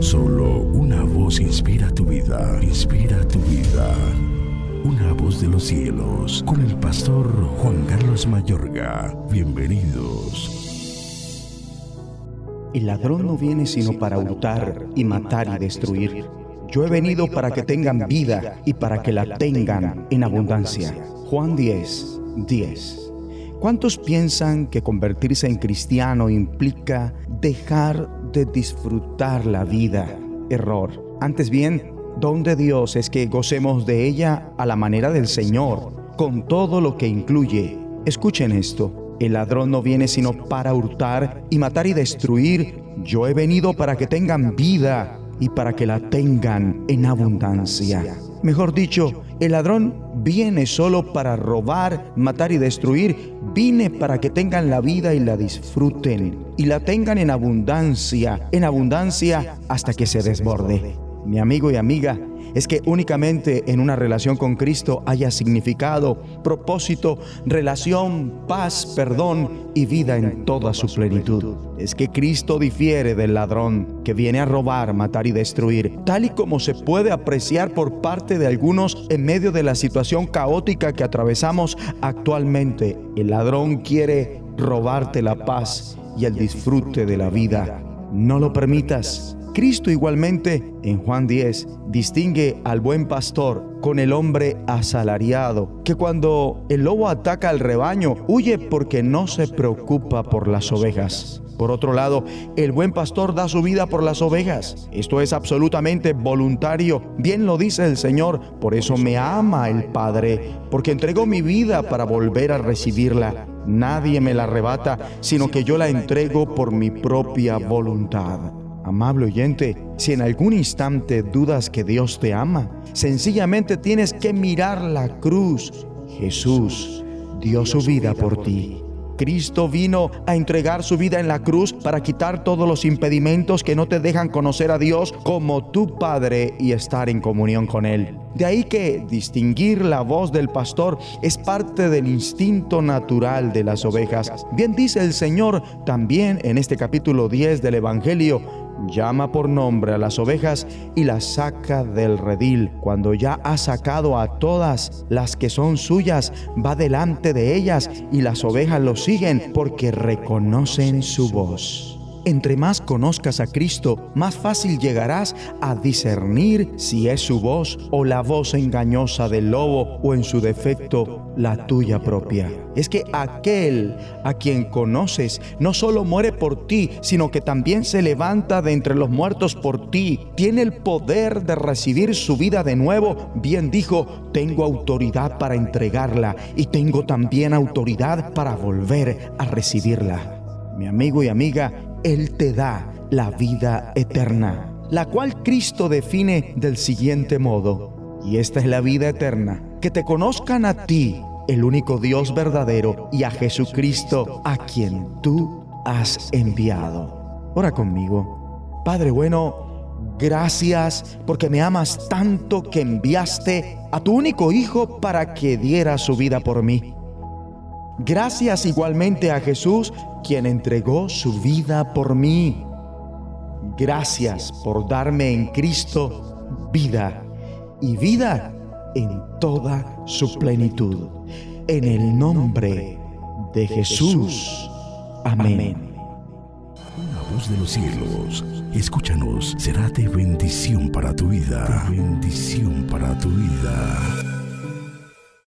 Solo una voz inspira tu vida, inspira tu vida. Una voz de los cielos, con el pastor Juan Carlos Mayorga. Bienvenidos. El ladrón no viene sino para hurtar y matar y destruir. Yo he venido para que tengan vida y para que la tengan en abundancia. Juan 10, 10. ¿Cuántos piensan que convertirse en cristiano implica dejar de disfrutar la vida? Error. Antes bien, don de Dios es que gocemos de ella a la manera del Señor, con todo lo que incluye. Escuchen esto. El ladrón no viene sino para hurtar y matar y destruir. Yo he venido para que tengan vida y para que la tengan en abundancia. Mejor dicho, el ladrón viene solo para robar, matar y destruir. Vine para que tengan la vida y la disfruten y la tengan en abundancia, en abundancia hasta que se desborde. Mi amigo y amiga, es que únicamente en una relación con Cristo haya significado, propósito, relación, paz, perdón y vida en toda su plenitud. Es que Cristo difiere del ladrón que viene a robar, matar y destruir, tal y como se puede apreciar por parte de algunos en medio de la situación caótica que atravesamos actualmente. El ladrón quiere robarte la paz y el disfrute de la vida. No lo permitas. Cristo igualmente en Juan 10 distingue al buen pastor con el hombre asalariado, que cuando el lobo ataca al rebaño huye porque no se preocupa por las ovejas. Por otro lado, el buen pastor da su vida por las ovejas. Esto es absolutamente voluntario. Bien lo dice el Señor. Por eso me ama el Padre, porque entregó mi vida para volver a recibirla. Nadie me la arrebata, sino que yo la entrego por mi propia voluntad. Amable oyente, si en algún instante dudas que Dios te ama, sencillamente tienes que mirar la cruz. Jesús dio su vida por ti. Cristo vino a entregar su vida en la cruz para quitar todos los impedimentos que no te dejan conocer a Dios como tu Padre y estar en comunión con Él. De ahí que distinguir la voz del pastor es parte del instinto natural de las ovejas. Bien dice el Señor también en este capítulo 10 del Evangelio, llama por nombre a las ovejas y las saca del redil. Cuando ya ha sacado a todas las que son suyas, va delante de ellas y las ovejas lo siguen porque reconocen su voz. Entre más conozcas a Cristo, más fácil llegarás a discernir si es su voz o la voz engañosa del lobo o en su defecto la tuya propia. Es que aquel a quien conoces no solo muere por ti, sino que también se levanta de entre los muertos por ti. Tiene el poder de recibir su vida de nuevo. Bien dijo, tengo autoridad para entregarla y tengo también autoridad para volver a recibirla. Mi amigo y amiga, él te da la vida eterna, la cual Cristo define del siguiente modo. Y esta es la vida eterna, que te conozcan a ti, el único Dios verdadero, y a Jesucristo, a quien tú has enviado. Ora conmigo. Padre bueno, gracias porque me amas tanto que enviaste a tu único Hijo para que diera su vida por mí. Gracias igualmente a Jesús, quien entregó su vida por mí. Gracias por darme en Cristo vida y vida en toda su plenitud. En el nombre de Jesús. Amén. Una voz de los cielos, escúchanos, será de bendición para tu vida. bendición para tu vida.